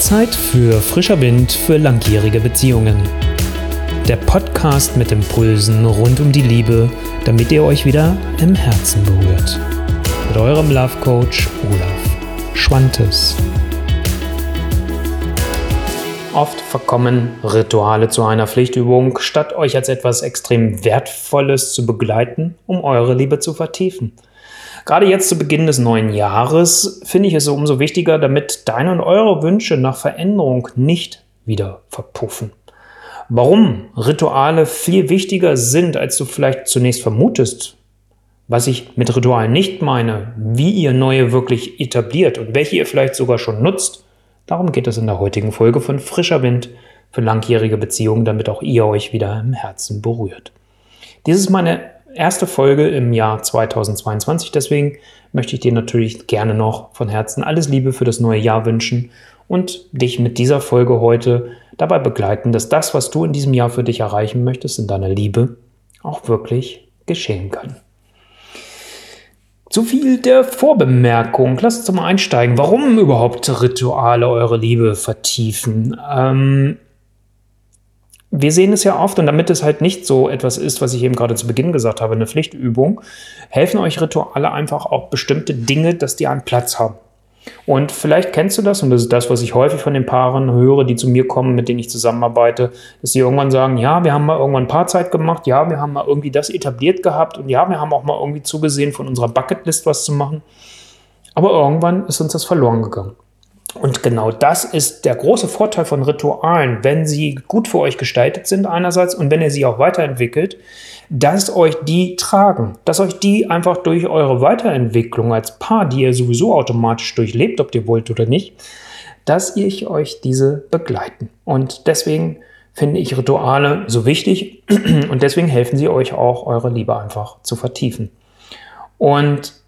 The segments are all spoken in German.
Zeit für frischer Wind für langjährige Beziehungen. Der Podcast mit Impulsen rund um die Liebe, damit ihr euch wieder im Herzen berührt. Mit eurem Love Coach Olaf Schwantes. Oft verkommen Rituale zu einer Pflichtübung, statt euch als etwas extrem Wertvolles zu begleiten, um eure Liebe zu vertiefen. Gerade jetzt zu Beginn des neuen Jahres finde ich es umso wichtiger, damit deine und eure Wünsche nach Veränderung nicht wieder verpuffen. Warum Rituale viel wichtiger sind, als du vielleicht zunächst vermutest, was ich mit Ritualen nicht meine, wie ihr neue wirklich etabliert und welche ihr vielleicht sogar schon nutzt, darum geht es in der heutigen Folge von Frischer Wind für langjährige Beziehungen, damit auch ihr euch wieder im Herzen berührt. Dies ist meine erste Folge im Jahr 2022. Deswegen möchte ich dir natürlich gerne noch von Herzen alles Liebe für das neue Jahr wünschen und dich mit dieser Folge heute dabei begleiten, dass das, was du in diesem Jahr für dich erreichen möchtest, in deiner Liebe, auch wirklich geschehen kann. Zu viel der Vorbemerkung. Lasst uns mal einsteigen. Warum überhaupt Rituale eure Liebe vertiefen? Ähm, wir sehen es ja oft und damit es halt nicht so etwas ist, was ich eben gerade zu Beginn gesagt habe, eine Pflichtübung, helfen euch Rituale einfach auch bestimmte Dinge, dass die einen Platz haben. Und vielleicht kennst du das, und das ist das, was ich häufig von den Paaren höre, die zu mir kommen, mit denen ich zusammenarbeite, dass sie irgendwann sagen, ja, wir haben mal irgendwann Paarzeit gemacht, ja, wir haben mal irgendwie das etabliert gehabt und ja, wir haben auch mal irgendwie zugesehen, von unserer Bucketlist was zu machen. Aber irgendwann ist uns das verloren gegangen. Und genau das ist der große Vorteil von Ritualen, wenn sie gut für euch gestaltet sind einerseits und wenn ihr sie auch weiterentwickelt, dass euch die tragen, dass euch die einfach durch eure Weiterentwicklung als Paar, die ihr sowieso automatisch durchlebt, ob ihr wollt oder nicht, dass ich euch diese begleiten. Und deswegen finde ich Rituale so wichtig und deswegen helfen sie euch auch, eure Liebe einfach zu vertiefen. Und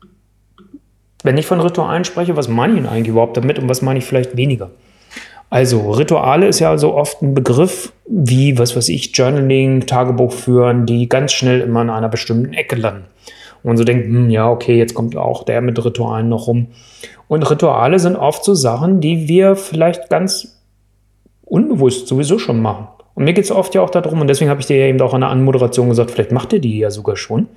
wenn ich von Ritualen spreche, was meine ich denn eigentlich überhaupt damit und was meine ich vielleicht weniger? Also, Rituale ist ja so oft ein Begriff wie, was weiß ich, Journaling, Tagebuch führen, die ganz schnell immer in einer bestimmten Ecke landen. Und so denkt, hm, ja, okay, jetzt kommt auch der mit Ritualen noch rum. Und Rituale sind oft so Sachen, die wir vielleicht ganz unbewusst sowieso schon machen. Und mir geht es oft ja auch darum, und deswegen habe ich dir ja eben auch in der Anmoderation gesagt, vielleicht macht ihr die ja sogar schon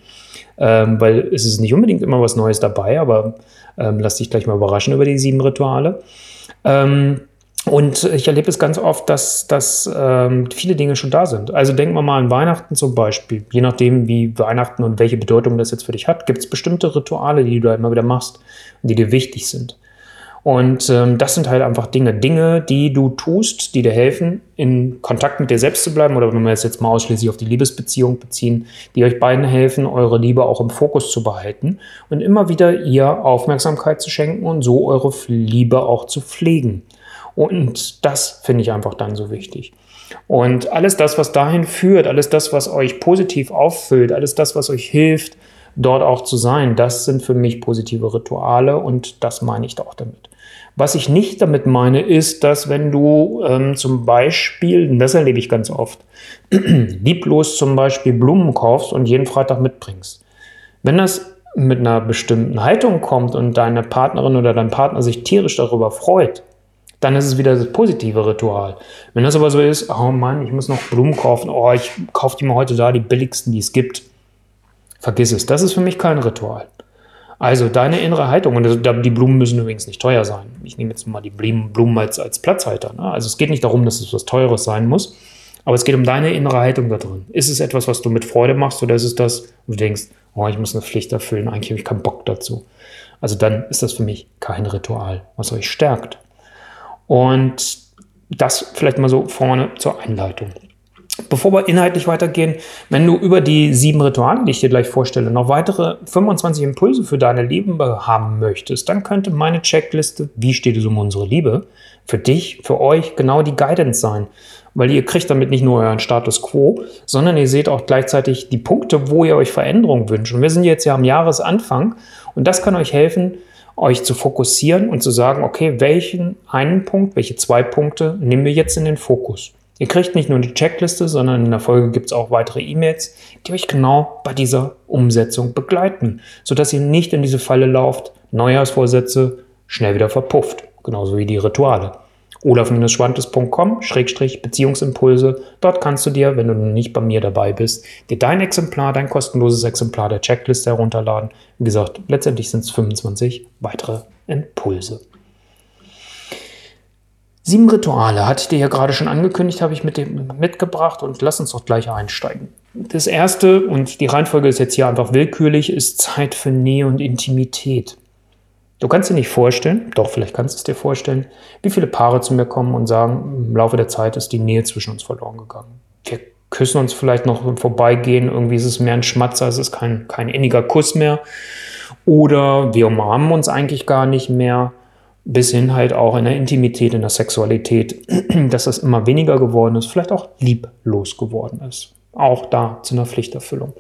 ähm, weil es ist nicht unbedingt immer was Neues dabei, aber ähm, lass dich gleich mal überraschen über die sieben Rituale. Ähm, und ich erlebe es ganz oft, dass, dass ähm, viele Dinge schon da sind. Also denken wir mal an Weihnachten zum Beispiel. Je nachdem, wie Weihnachten und welche Bedeutung das jetzt für dich hat, gibt es bestimmte Rituale, die du da immer wieder machst und die dir wichtig sind. Und ähm, das sind halt einfach Dinge, Dinge, die du tust, die dir helfen, in Kontakt mit dir selbst zu bleiben. Oder wenn wir es jetzt mal ausschließlich auf die Liebesbeziehung beziehen, die euch beiden helfen, eure Liebe auch im Fokus zu behalten und immer wieder ihr Aufmerksamkeit zu schenken und so eure Liebe auch zu pflegen. Und das finde ich einfach dann so wichtig. Und alles das, was dahin führt, alles das, was euch positiv auffüllt, alles das, was euch hilft, dort auch zu sein, das sind für mich positive Rituale und das meine ich auch damit. Was ich nicht damit meine, ist, dass wenn du ähm, zum Beispiel, das erlebe ich ganz oft, lieblos zum Beispiel Blumen kaufst und jeden Freitag mitbringst. Wenn das mit einer bestimmten Haltung kommt und deine Partnerin oder dein Partner sich tierisch darüber freut, dann ist es wieder das positive Ritual. Wenn das aber so ist, oh Mann, ich muss noch Blumen kaufen, oh, ich kaufe die mir heute da, die billigsten, die es gibt, vergiss es. Das ist für mich kein Ritual. Also deine innere Haltung, und die Blumen müssen übrigens nicht teuer sein. Ich nehme jetzt mal die Blumen als, als Platzhalter. Ne? Also es geht nicht darum, dass es was Teures sein muss, aber es geht um deine innere Haltung da drin. Ist es etwas, was du mit Freude machst oder ist es das, wo du denkst, oh, ich muss eine Pflicht erfüllen, eigentlich habe ich keinen Bock dazu. Also dann ist das für mich kein Ritual, was euch stärkt. Und das vielleicht mal so vorne zur Einleitung. Bevor wir inhaltlich weitergehen, wenn du über die sieben Rituale, die ich dir gleich vorstelle, noch weitere 25 Impulse für deine Liebe haben möchtest, dann könnte meine Checkliste, wie steht es um unsere Liebe, für dich, für euch genau die Guidance sein. Weil ihr kriegt damit nicht nur euren Status quo, sondern ihr seht auch gleichzeitig die Punkte, wo ihr euch Veränderung wünscht. Und wir sind jetzt ja am Jahresanfang und das kann euch helfen, euch zu fokussieren und zu sagen, okay, welchen einen Punkt, welche zwei Punkte nehmen wir jetzt in den Fokus. Ihr kriegt nicht nur die Checkliste, sondern in der Folge gibt es auch weitere E-Mails, die euch genau bei dieser Umsetzung begleiten, sodass ihr nicht in diese Falle lauft, Neujahrsvorsätze schnell wieder verpufft, genauso wie die Rituale. olaf-schwantes.com Schrägstrich Beziehungsimpulse. Dort kannst du dir, wenn du nicht bei mir dabei bist, dir dein Exemplar, dein kostenloses Exemplar der Checkliste herunterladen. Wie gesagt, letztendlich sind es 25 weitere Impulse. Sieben Rituale hatte ich dir ja gerade schon angekündigt, habe ich mit dem mitgebracht und lass uns doch gleich einsteigen. Das erste, und die Reihenfolge ist jetzt hier einfach willkürlich, ist Zeit für Nähe und Intimität. Du kannst dir nicht vorstellen, doch vielleicht kannst du es dir vorstellen, wie viele Paare zu mir kommen und sagen, im Laufe der Zeit ist die Nähe zwischen uns verloren gegangen. Wir küssen uns vielleicht noch im Vorbeigehen, irgendwie ist es mehr ein Schmatzer, es ist kein, kein inniger Kuss mehr. Oder wir umarmen uns eigentlich gar nicht mehr bis hin halt auch in der Intimität, in der Sexualität, dass das immer weniger geworden ist, vielleicht auch lieblos geworden ist. Auch da zu einer Pflichterfüllung.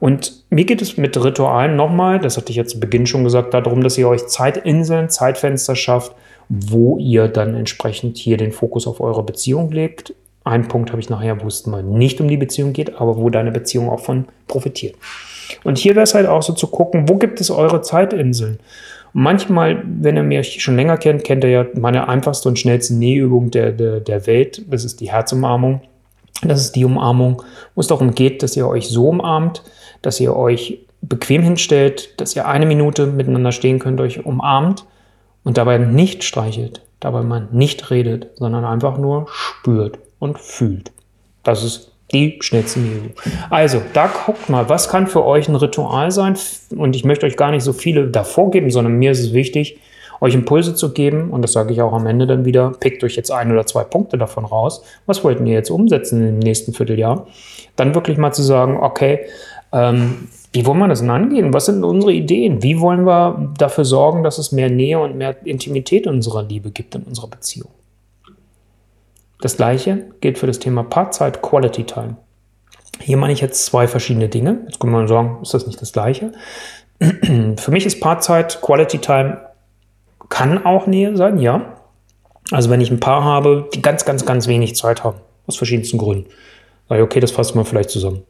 Und mir geht es mit Ritualen nochmal, das hatte ich ja zu Beginn schon gesagt, darum, dass ihr euch Zeitinseln, Zeitfenster schafft, wo ihr dann entsprechend hier den Fokus auf eure Beziehung legt. Ein Punkt habe ich nachher, wo es mal nicht um die Beziehung geht, aber wo deine Beziehung auch von profitiert. Und hier wäre es halt auch so zu gucken, wo gibt es eure Zeitinseln? Manchmal, wenn ihr mich schon länger kennt, kennt ihr ja meine einfachste und schnellste Nähübung der, der, der Welt. Das ist die Herzumarmung. Das ist die Umarmung, wo es darum geht, dass ihr euch so umarmt, dass ihr euch bequem hinstellt, dass ihr eine Minute miteinander stehen könnt, euch umarmt und dabei nicht streichelt, dabei man nicht redet, sondern einfach nur spürt und fühlt. Das ist die schnellste Übung. Also, da guckt mal, was kann für euch ein Ritual sein? Und ich möchte euch gar nicht so viele davor geben, sondern mir ist es wichtig, euch Impulse zu geben. Und das sage ich auch am Ende dann wieder. Pickt euch jetzt ein oder zwei Punkte davon raus. Was wollten ihr jetzt umsetzen im nächsten Vierteljahr? Dann wirklich mal zu sagen, okay, ähm, wie wollen wir das denn angehen? Was sind unsere Ideen? Wie wollen wir dafür sorgen, dass es mehr Nähe und mehr Intimität in unserer Liebe gibt in unserer Beziehung? Das gleiche gilt für das Thema Paarzeit, Quality Time. Hier meine ich jetzt zwei verschiedene Dinge. Jetzt kann man sagen, ist das nicht das gleiche? für mich ist Paarzeit, Quality Time kann auch Nähe sein, ja. Also wenn ich ein Paar habe, die ganz, ganz, ganz wenig Zeit haben, aus verschiedensten Gründen, sage ich, okay, das fassen wir vielleicht zusammen.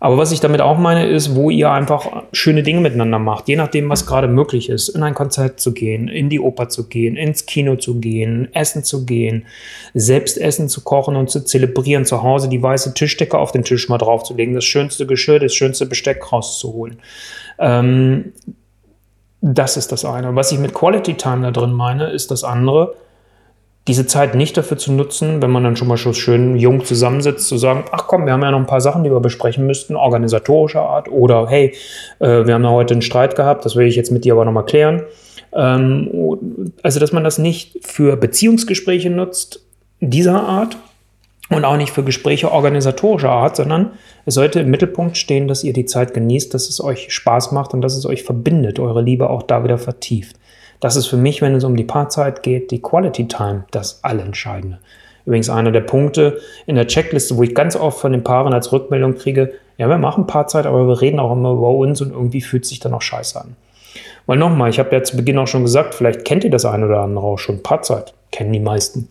Aber was ich damit auch meine, ist, wo ihr einfach schöne Dinge miteinander macht, je nachdem, was gerade möglich ist, in ein Konzert zu gehen, in die Oper zu gehen, ins Kino zu gehen, essen zu gehen, selbst Essen zu kochen und zu zelebrieren, zu Hause die weiße Tischdecke auf den Tisch mal draufzulegen, das schönste Geschirr, das schönste Besteck rauszuholen. Ähm, das ist das eine. Was ich mit Quality Time da drin meine, ist das andere, diese Zeit nicht dafür zu nutzen, wenn man dann schon mal schon schön jung zusammensitzt, zu sagen, ach komm, wir haben ja noch ein paar Sachen, die wir besprechen müssten, organisatorischer Art oder hey, äh, wir haben da heute einen Streit gehabt, das will ich jetzt mit dir aber nochmal klären. Ähm, also, dass man das nicht für Beziehungsgespräche nutzt, dieser Art und auch nicht für Gespräche organisatorischer Art, sondern es sollte im Mittelpunkt stehen, dass ihr die Zeit genießt, dass es euch Spaß macht und dass es euch verbindet, eure Liebe auch da wieder vertieft. Das ist für mich, wenn es um die Paarzeit geht, die Quality Time das Allentscheidende. Übrigens einer der Punkte in der Checkliste, wo ich ganz oft von den Paaren als Rückmeldung kriege, ja, wir machen Paarzeit, aber wir reden auch immer über uns und irgendwie fühlt sich dann auch scheiße an. Weil nochmal, ich habe ja zu Beginn auch schon gesagt, vielleicht kennt ihr das eine oder andere auch schon. Paarzeit kennen die meisten.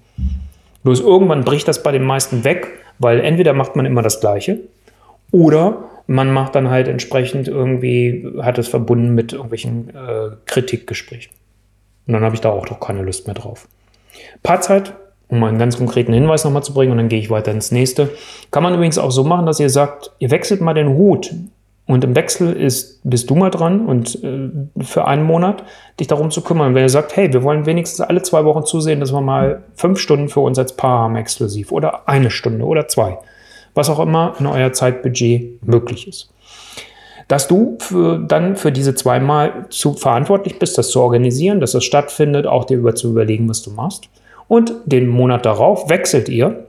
Bloß irgendwann bricht das bei den meisten weg, weil entweder macht man immer das Gleiche oder man macht dann halt entsprechend irgendwie, hat es verbunden mit irgendwelchen äh, Kritikgesprächen. Und dann habe ich da auch doch keine Lust mehr drauf. Paarzeit, um einen ganz konkreten Hinweis nochmal zu bringen und dann gehe ich weiter ins nächste. Kann man übrigens auch so machen, dass ihr sagt, ihr wechselt mal den Hut und im Wechsel ist, bist du mal dran und äh, für einen Monat dich darum zu kümmern. Wenn ihr sagt, hey, wir wollen wenigstens alle zwei Wochen zusehen, dass wir mal fünf Stunden für uns als Paar haben exklusiv oder eine Stunde oder zwei. Was auch immer in euer Zeitbudget möglich ist dass du für, dann für diese zweimal zu verantwortlich bist, das zu organisieren, dass das stattfindet, auch dir über zu überlegen, was du machst. Und den Monat darauf wechselt ihr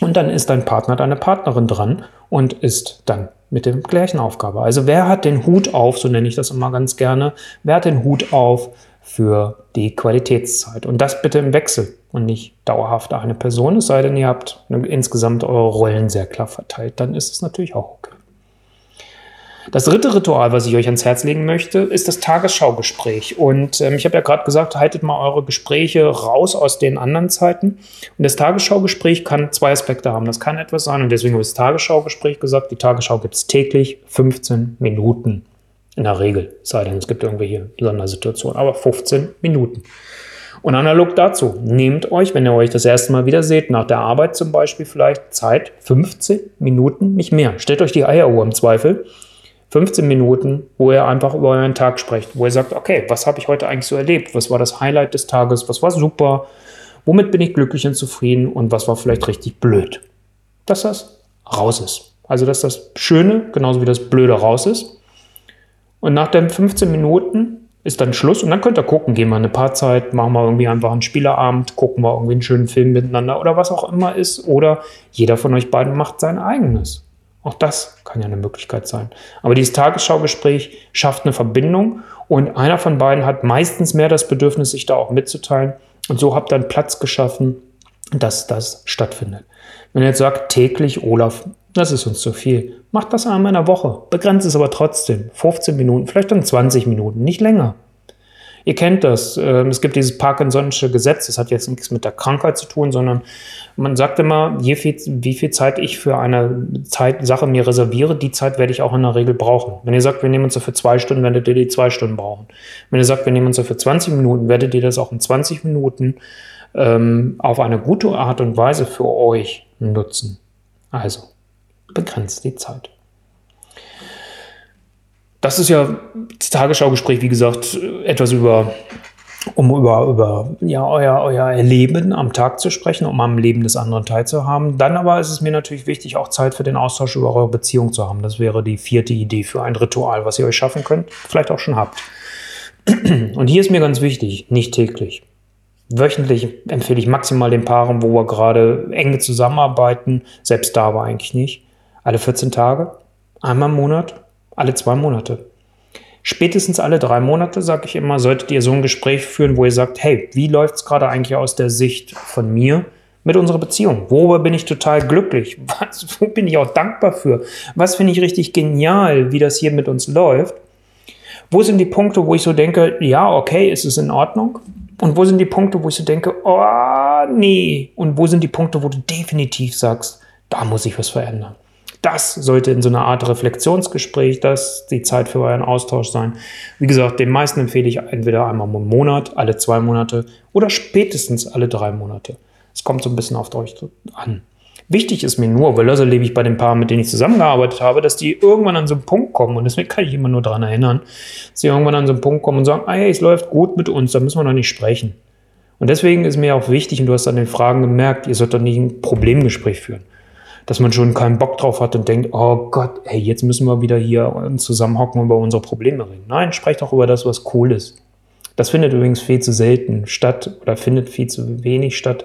und dann ist dein Partner, deine Partnerin dran und ist dann mit der gleichen Aufgabe. Also wer hat den Hut auf, so nenne ich das immer ganz gerne, wer hat den Hut auf für die Qualitätszeit? Und das bitte im Wechsel und nicht dauerhaft eine Person, es sei denn, ihr habt insgesamt eure Rollen sehr klar verteilt, dann ist es natürlich auch okay. Das dritte Ritual, was ich euch ans Herz legen möchte, ist das Tagesschaugespräch. Und ähm, ich habe ja gerade gesagt, haltet mal eure Gespräche raus aus den anderen Zeiten. Und das Tagesschaugespräch kann zwei Aspekte haben. Das kann etwas sein, und deswegen habe ich das Tagesschaugespräch gesagt. Die Tagesschau gibt es täglich 15 Minuten. In der Regel, sei denn es gibt irgendwelche Sondersituationen, aber 15 Minuten. Und analog dazu, nehmt euch, wenn ihr euch das erste Mal wieder seht, nach der Arbeit zum Beispiel vielleicht Zeit, 15 Minuten, nicht mehr. Stellt euch die Eieruhr im Zweifel. 15 Minuten, wo ihr einfach über euren Tag sprecht, wo ihr sagt, okay, was habe ich heute eigentlich so erlebt? Was war das Highlight des Tages? Was war super? Womit bin ich glücklich und zufrieden? Und was war vielleicht richtig blöd? Dass das raus ist. Also, dass das Schöne genauso wie das Blöde raus ist. Und nach den 15 Minuten ist dann Schluss und dann könnt ihr gucken, gehen wir eine Paarzeit, machen wir irgendwie einfach einen Spielerabend, gucken wir irgendwie einen schönen Film miteinander oder was auch immer ist. Oder jeder von euch beiden macht sein eigenes. Auch das kann ja eine Möglichkeit sein. Aber dieses Tagesschaugespräch schafft eine Verbindung und einer von beiden hat meistens mehr das Bedürfnis, sich da auch mitzuteilen. Und so habt ihr einen Platz geschaffen, dass das stattfindet. Wenn ihr jetzt sagt, täglich, Olaf, das ist uns zu viel, macht das einmal in der Woche. Begrenzt es aber trotzdem. 15 Minuten, vielleicht dann 20 Minuten, nicht länger. Ihr kennt das. Ähm, es gibt dieses Parkinson'sche Gesetz. Das hat jetzt nichts mit der Krankheit zu tun, sondern man sagt immer, je viel, wie viel Zeit ich für eine Zeit, Sache mir reserviere, die Zeit werde ich auch in der Regel brauchen. Wenn ihr sagt, wir nehmen uns dafür zwei Stunden, werdet ihr die zwei Stunden brauchen. Wenn ihr sagt, wir nehmen uns dafür 20 Minuten, werdet ihr das auch in 20 Minuten ähm, auf eine gute Art und Weise für euch nutzen. Also, begrenzt die Zeit. Das ist ja das Tagesschaugespräch, wie gesagt, etwas über, um über, über ja, euer, euer Erleben am Tag zu sprechen, um am Leben des anderen teilzuhaben. Dann aber ist es mir natürlich wichtig, auch Zeit für den Austausch über eure Beziehung zu haben. Das wäre die vierte Idee für ein Ritual, was ihr euch schaffen könnt, vielleicht auch schon habt. Und hier ist mir ganz wichtig, nicht täglich. Wöchentlich empfehle ich maximal den Paaren, wo wir gerade enge zusammenarbeiten, selbst da aber eigentlich nicht. Alle 14 Tage, einmal im Monat, alle zwei Monate. Spätestens alle drei Monate, sage ich immer, solltet ihr so ein Gespräch führen, wo ihr sagt, hey, wie läuft es gerade eigentlich aus der Sicht von mir mit unserer Beziehung? Worüber bin ich total glücklich? Was, wo bin ich auch dankbar für? Was finde ich richtig genial, wie das hier mit uns läuft? Wo sind die Punkte, wo ich so denke, ja, okay, ist es in Ordnung? Und wo sind die Punkte, wo ich so denke, oh, nee. Und wo sind die Punkte, wo du definitiv sagst, da muss ich was verändern? Das sollte in so einer Art Reflexionsgespräch, das die Zeit für euren Austausch sein. Wie gesagt, den meisten empfehle ich entweder einmal im Monat, alle zwei Monate oder spätestens alle drei Monate. Es kommt so ein bisschen auf euch an. Wichtig ist mir nur, weil das erlebe ich bei den Paaren, mit denen ich zusammengearbeitet habe, dass die irgendwann an so einen Punkt kommen, und deswegen kann ich immer nur daran erinnern, dass sie irgendwann an so einen Punkt kommen und sagen, ah, hey, es läuft gut mit uns, da müssen wir noch nicht sprechen. Und deswegen ist mir auch wichtig, und du hast an den Fragen gemerkt, ihr sollt doch nicht ein Problemgespräch führen. Dass man schon keinen Bock drauf hat und denkt, oh Gott, hey, jetzt müssen wir wieder hier zusammenhocken und über unsere Probleme reden. Nein, sprecht doch über das, was cool ist. Das findet übrigens viel zu selten statt oder findet viel zu wenig statt.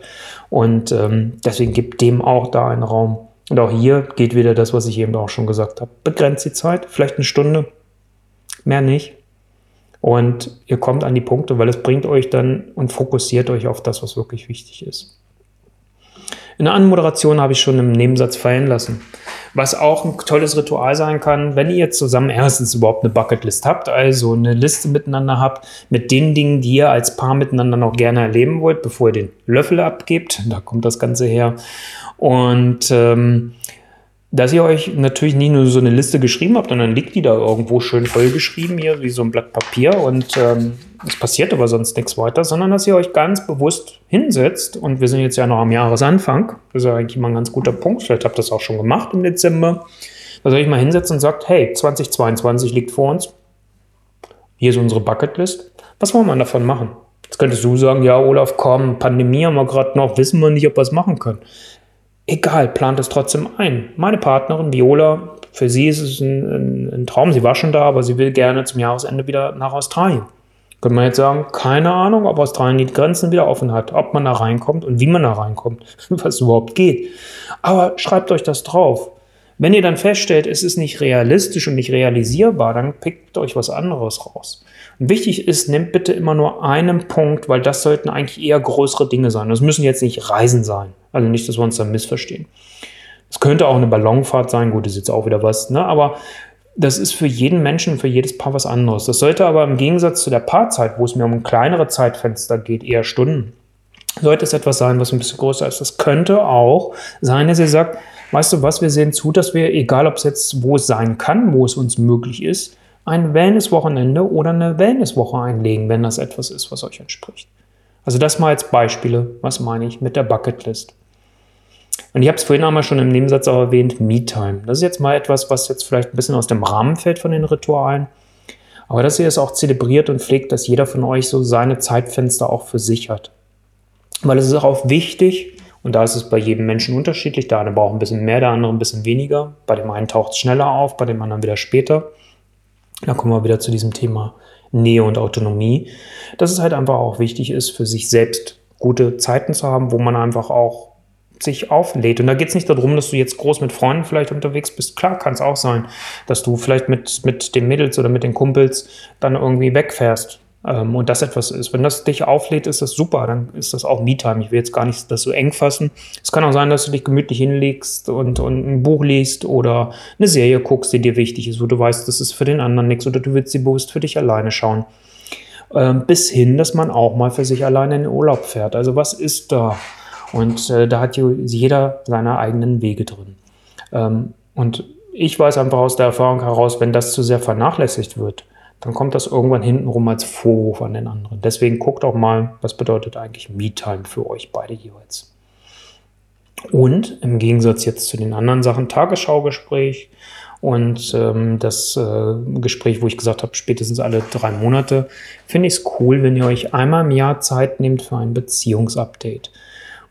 Und ähm, deswegen gibt dem auch da einen Raum. Und auch hier geht wieder das, was ich eben auch schon gesagt habe. Begrenzt die Zeit, vielleicht eine Stunde, mehr nicht. Und ihr kommt an die Punkte, weil es bringt euch dann und fokussiert euch auf das, was wirklich wichtig ist. In der Anmoderation habe ich schon im Nebensatz fallen lassen. Was auch ein tolles Ritual sein kann, wenn ihr zusammen erstens überhaupt eine Bucketlist habt, also eine Liste miteinander habt mit den Dingen, die ihr als Paar miteinander noch gerne erleben wollt, bevor ihr den Löffel abgebt. Da kommt das Ganze her. Und ähm, dass ihr euch natürlich nie nur so eine Liste geschrieben habt, sondern liegt die da irgendwo schön vollgeschrieben hier, wie so ein Blatt Papier und ähm, es passiert aber sonst nichts weiter, sondern dass ihr euch ganz bewusst hinsetzt und wir sind jetzt ja noch am Jahresanfang, das ist ja eigentlich mal ein ganz guter Punkt, vielleicht habt ihr das auch schon gemacht im Dezember, dass ihr euch mal hinsetzt und sagt, hey, 2022 liegt vor uns, hier ist unsere Bucketlist, was wollen wir davon machen? Jetzt könntest du sagen, ja, Olaf, komm, Pandemie haben wir gerade noch, wissen wir nicht, ob wir es machen können. Egal, plant es trotzdem ein. Meine Partnerin Viola, für sie ist es ein, ein, ein, Traum. Sie war schon da, aber sie will gerne zum Jahresende wieder nach Australien. Könnte man jetzt sagen, keine Ahnung, ob Australien die Grenzen wieder offen hat, ob man da reinkommt und wie man da reinkommt, was überhaupt geht. Aber schreibt euch das drauf. Wenn ihr dann feststellt, es ist nicht realistisch und nicht realisierbar, dann pickt euch was anderes raus. Und wichtig ist, nehmt bitte immer nur einen Punkt, weil das sollten eigentlich eher größere Dinge sein. Das müssen jetzt nicht Reisen sein. Also nicht, dass wir uns da missverstehen. Es könnte auch eine Ballonfahrt sein, gut, das ist jetzt auch wieder was, ne? aber das ist für jeden Menschen, für jedes Paar was anderes. Das sollte aber im Gegensatz zu der Paarzeit, wo es mir um kleinere Zeitfenster geht, eher Stunden, sollte es etwas sein, was ein bisschen größer ist. Das könnte auch sein, dass ihr sagt, weißt du was, wir sehen zu, dass wir, egal ob es jetzt, wo es sein kann, wo es uns möglich ist, ein Wellness-Wochenende oder eine Wellnesswoche einlegen, wenn das etwas ist, was euch entspricht. Also das mal als Beispiele, was meine ich mit der Bucketlist. Und ich habe es vorhin einmal schon im Nebensatz auch erwähnt, Me-Time. Das ist jetzt mal etwas, was jetzt vielleicht ein bisschen aus dem Rahmen fällt von den Ritualen. Aber dass ihr es auch zelebriert und pflegt, dass jeder von euch so seine Zeitfenster auch für sich hat. Weil es ist auch wichtig, und da ist es bei jedem Menschen unterschiedlich. Der eine braucht ein bisschen mehr, der andere ein bisschen weniger. Bei dem einen taucht es schneller auf, bei dem anderen wieder später. Da kommen wir wieder zu diesem Thema Nähe und Autonomie. Dass es halt einfach auch wichtig ist, für sich selbst gute Zeiten zu haben, wo man einfach auch sich auflädt. Und da geht es nicht darum, dass du jetzt groß mit Freunden vielleicht unterwegs bist. Klar kann es auch sein, dass du vielleicht mit, mit den Mädels oder mit den Kumpels dann irgendwie wegfährst ähm, und das etwas ist. Wenn das dich auflädt, ist das super, dann ist das auch Me-Time. Ich will jetzt gar nicht das so eng fassen. Es kann auch sein, dass du dich gemütlich hinlegst und, und ein Buch liest oder eine Serie guckst, die dir wichtig ist, wo du weißt, das ist für den anderen nichts oder du willst sie bewusst für dich alleine schauen. Ähm, bis hin, dass man auch mal für sich alleine in den Urlaub fährt. Also was ist da? Und äh, da hat jeder seine eigenen Wege drin. Ähm, und ich weiß einfach aus der Erfahrung heraus, wenn das zu sehr vernachlässigt wird, dann kommt das irgendwann hintenrum als Vorwurf an den anderen. Deswegen guckt auch mal, was bedeutet eigentlich Me-Time für euch beide jeweils. Und im Gegensatz jetzt zu den anderen Sachen, Tagesschaugespräch und ähm, das äh, Gespräch, wo ich gesagt habe, spätestens alle drei Monate, finde ich es cool, wenn ihr euch einmal im Jahr Zeit nehmt für ein Beziehungsupdate.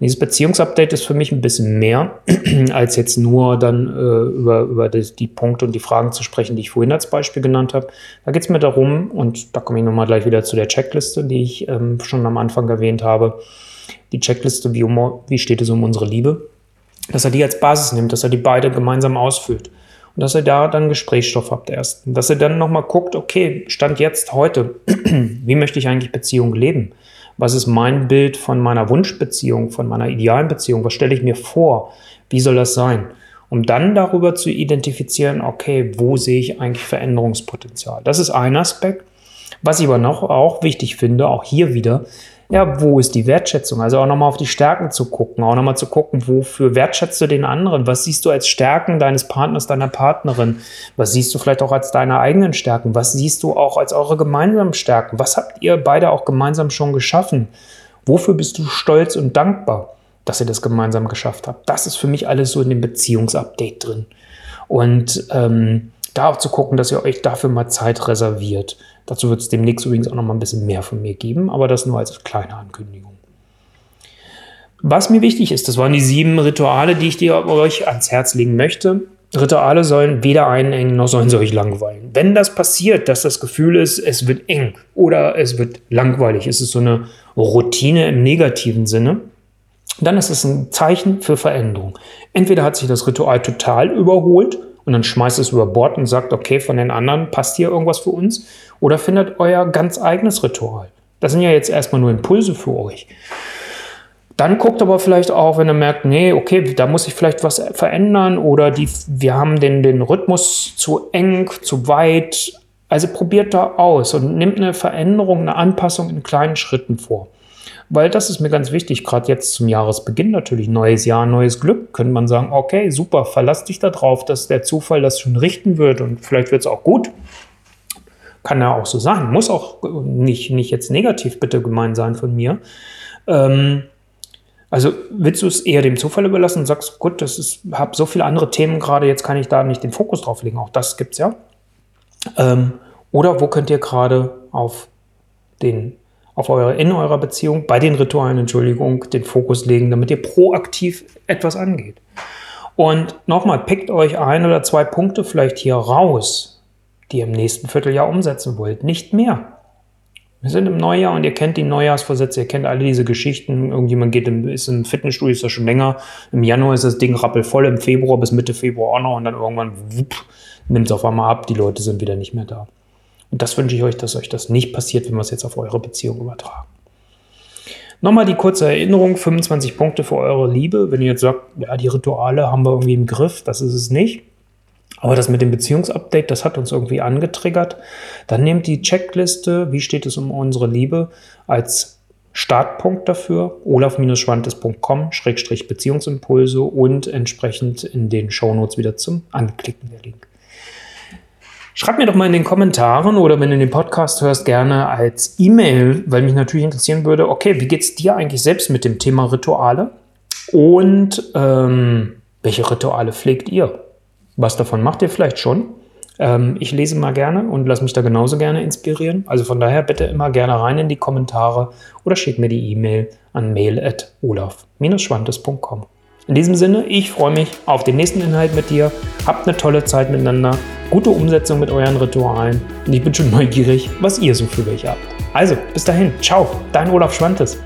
Und dieses Beziehungsupdate ist für mich ein bisschen mehr, als jetzt nur dann äh, über, über die, die, Punkte und die Fragen zu sprechen, die ich vorhin als Beispiel genannt habe. Da geht es mir darum, und da komme ich nochmal gleich wieder zu der Checkliste, die ich ähm, schon am Anfang erwähnt habe. Die Checkliste, wie, um, wie steht es um unsere Liebe? Dass er die als Basis nimmt, dass er die beide gemeinsam ausfüllt. Und dass ihr da dann Gesprächsstoff habt erst. Dass ihr dann nochmal guckt, okay, Stand jetzt heute, wie möchte ich eigentlich Beziehung leben? Was ist mein Bild von meiner Wunschbeziehung, von meiner idealen Beziehung? Was stelle ich mir vor? Wie soll das sein? Um dann darüber zu identifizieren, okay, wo sehe ich eigentlich Veränderungspotenzial? Das ist ein Aspekt. Was ich aber noch auch wichtig finde, auch hier wieder, ja, wo ist die Wertschätzung? Also auch nochmal auf die Stärken zu gucken, auch nochmal zu gucken, wofür wertschätzt du den anderen? Was siehst du als Stärken deines Partners, deiner Partnerin? Was siehst du vielleicht auch als deine eigenen Stärken? Was siehst du auch als eure gemeinsamen Stärken? Was habt ihr beide auch gemeinsam schon geschaffen? Wofür bist du stolz und dankbar, dass ihr das gemeinsam geschafft habt? Das ist für mich alles so in dem Beziehungsupdate drin. Und ähm, da auch zu gucken, dass ihr euch dafür mal Zeit reserviert. Dazu wird es demnächst übrigens auch noch mal ein bisschen mehr von mir geben, aber das nur als kleine Ankündigung. Was mir wichtig ist, das waren die sieben Rituale, die ich dir euch ans Herz legen möchte. Rituale sollen weder einengen noch sollen sie euch langweilen. Wenn das passiert, dass das Gefühl ist, es wird eng oder es wird langweilig, es ist so eine Routine im negativen Sinne, dann ist es ein Zeichen für Veränderung. Entweder hat sich das Ritual total überholt und dann schmeißt es über Bord und sagt, okay, von den anderen passt hier irgendwas für uns, oder findet euer ganz eigenes Ritual. Das sind ja jetzt erstmal nur Impulse für euch. Dann guckt aber vielleicht auch, wenn ihr merkt, nee, okay, da muss ich vielleicht was verändern oder die, wir haben den, den Rhythmus zu eng, zu weit. Also probiert da aus und nimmt eine Veränderung, eine Anpassung in kleinen Schritten vor. Weil das ist mir ganz wichtig, gerade jetzt zum Jahresbeginn natürlich, neues Jahr, neues Glück, könnte man sagen, okay, super, verlass dich darauf, dass der Zufall das schon richten wird und vielleicht wird es auch gut. Kann ja auch so sein. Muss auch nicht, nicht jetzt negativ bitte gemeint sein von mir. Ähm, also willst du es eher dem Zufall überlassen und sagst, gut, das ist, habe so viele andere Themen gerade, jetzt kann ich da nicht den Fokus drauf legen. Auch das gibt es ja. Ähm, oder wo könnt ihr gerade auf den auf eure, in eurer Beziehung, bei den Ritualen, Entschuldigung, den Fokus legen, damit ihr proaktiv etwas angeht. Und nochmal, pickt euch ein oder zwei Punkte vielleicht hier raus, die ihr im nächsten Vierteljahr umsetzen wollt. Nicht mehr. Wir sind im Neujahr und ihr kennt die Neujahrsvorsätze, ihr kennt alle diese Geschichten. Irgendjemand geht im, ist im Fitnessstudio, ist das schon länger. Im Januar ist das Ding rappelvoll, im Februar bis Mitte Februar auch noch und dann irgendwann nimmt es auf einmal ab, die Leute sind wieder nicht mehr da. Und das wünsche ich euch, dass euch das nicht passiert, wenn wir es jetzt auf eure Beziehung übertragen. Nochmal die kurze Erinnerung, 25 Punkte für eure Liebe. Wenn ihr jetzt sagt, ja, die Rituale haben wir irgendwie im Griff, das ist es nicht. Aber das mit dem Beziehungsupdate, das hat uns irgendwie angetriggert. Dann nehmt die Checkliste, wie steht es um unsere Liebe, als Startpunkt dafür, olaf-schwantes.com-beziehungsimpulse und entsprechend in den Shownotes wieder zum Anklicken der Link. Schreib mir doch mal in den Kommentaren oder wenn du den Podcast hörst, gerne als E-Mail, weil mich natürlich interessieren würde, okay, wie geht es dir eigentlich selbst mit dem Thema Rituale? Und ähm, welche Rituale pflegt ihr? Was davon macht ihr vielleicht schon? Ähm, ich lese mal gerne und lasse mich da genauso gerne inspirieren. Also von daher bitte immer gerne rein in die Kommentare oder schick mir die E-Mail an mail.olaf-schwantes.com. In diesem Sinne, ich freue mich auf den nächsten Inhalt mit dir. Habt eine tolle Zeit miteinander, gute Umsetzung mit euren Ritualen und ich bin schon neugierig, was ihr so für welche habt. Also, bis dahin, ciao, dein Olaf Schwantes.